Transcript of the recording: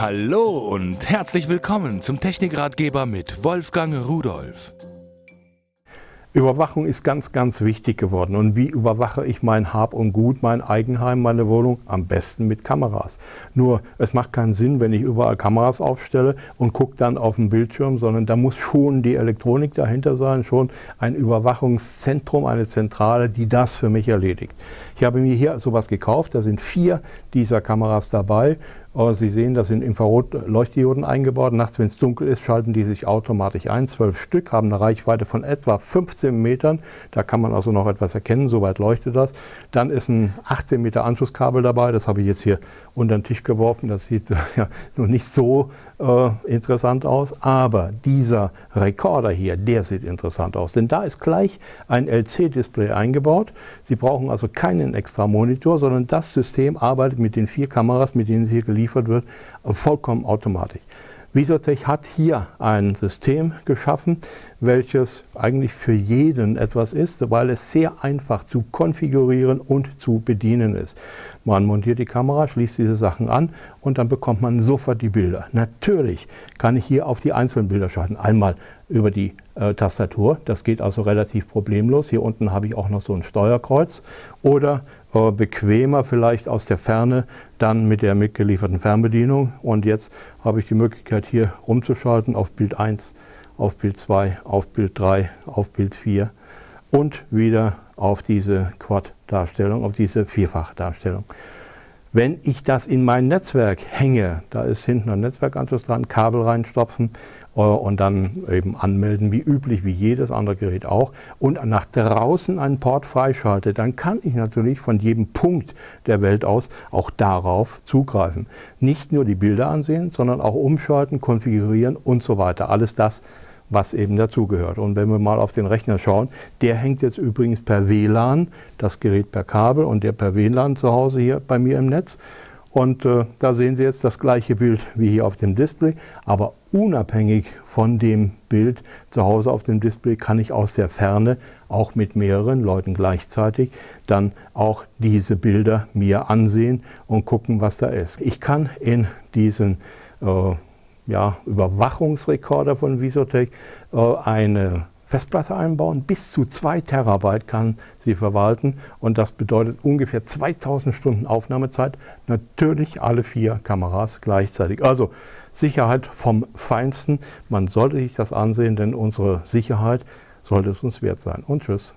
Hallo und herzlich willkommen zum Technikratgeber mit Wolfgang Rudolf. Überwachung ist ganz, ganz wichtig geworden. Und wie überwache ich mein Hab und Gut, mein Eigenheim, meine Wohnung? Am besten mit Kameras. Nur, es macht keinen Sinn, wenn ich überall Kameras aufstelle und gucke dann auf den Bildschirm, sondern da muss schon die Elektronik dahinter sein, schon ein Überwachungszentrum, eine Zentrale, die das für mich erledigt. Ich habe mir hier sowas gekauft, da sind vier dieser Kameras dabei Sie sehen, da sind Infrarot-Leuchtdioden eingebaut. Nachts, wenn es dunkel ist, schalten die sich automatisch ein. Zwölf Stück haben eine Reichweite von etwa 15 Metern. Da kann man also noch etwas erkennen, soweit leuchtet das. Dann ist ein 18 Meter Anschlusskabel dabei. Das habe ich jetzt hier unter den Tisch geworfen. Das sieht ja noch nicht so äh, interessant aus. Aber dieser Rekorder hier, der sieht interessant aus. Denn da ist gleich ein LC-Display eingebaut. Sie brauchen also keinen extra Monitor, sondern das System arbeitet mit den vier Kameras, mit denen Sie hier geliefert wird, vollkommen automatisch. Visotech hat hier ein System geschaffen, welches eigentlich für jeden etwas ist, weil es sehr einfach zu konfigurieren und zu bedienen ist. Man montiert die Kamera, schließt diese Sachen an und dann bekommt man sofort die Bilder. Natürlich kann ich hier auf die einzelnen Bilder schalten. Einmal über die äh, Tastatur, das geht also relativ problemlos. Hier unten habe ich auch noch so ein Steuerkreuz oder äh, bequemer vielleicht aus der Ferne dann mit der mitgelieferten Fernbedienung. Und jetzt habe ich die Möglichkeit hier rumzuschalten auf Bild 1, auf Bild 2, auf Bild 3, auf Bild 4 und wieder auf diese Quad-Darstellung, auf diese Vierfach-Darstellung. Wenn ich das in mein Netzwerk hänge, da ist hinten ein Netzwerkanschluss dran, Kabel reinstopfen äh, und dann eben anmelden, wie üblich, wie jedes andere Gerät auch, und nach draußen einen Port freischalte, dann kann ich natürlich von jedem Punkt der Welt aus auch darauf zugreifen. Nicht nur die Bilder ansehen, sondern auch umschalten, konfigurieren und so weiter. Alles das, was eben dazugehört. Und wenn wir mal auf den Rechner schauen, der hängt jetzt übrigens per WLAN, das Gerät per Kabel und der per WLAN zu Hause hier bei mir im Netz. Und äh, da sehen Sie jetzt das gleiche Bild wie hier auf dem Display, aber unabhängig von dem Bild zu Hause auf dem Display kann ich aus der Ferne auch mit mehreren Leuten gleichzeitig dann auch diese Bilder mir ansehen und gucken, was da ist. Ich kann in diesen äh, ja, Überwachungsrekorder von Visotech äh, eine Festplatte einbauen. Bis zu 2 Terabyte kann sie verwalten und das bedeutet ungefähr 2000 Stunden Aufnahmezeit. Natürlich alle vier Kameras gleichzeitig. Also Sicherheit vom Feinsten. Man sollte sich das ansehen, denn unsere Sicherheit sollte es uns wert sein. Und tschüss.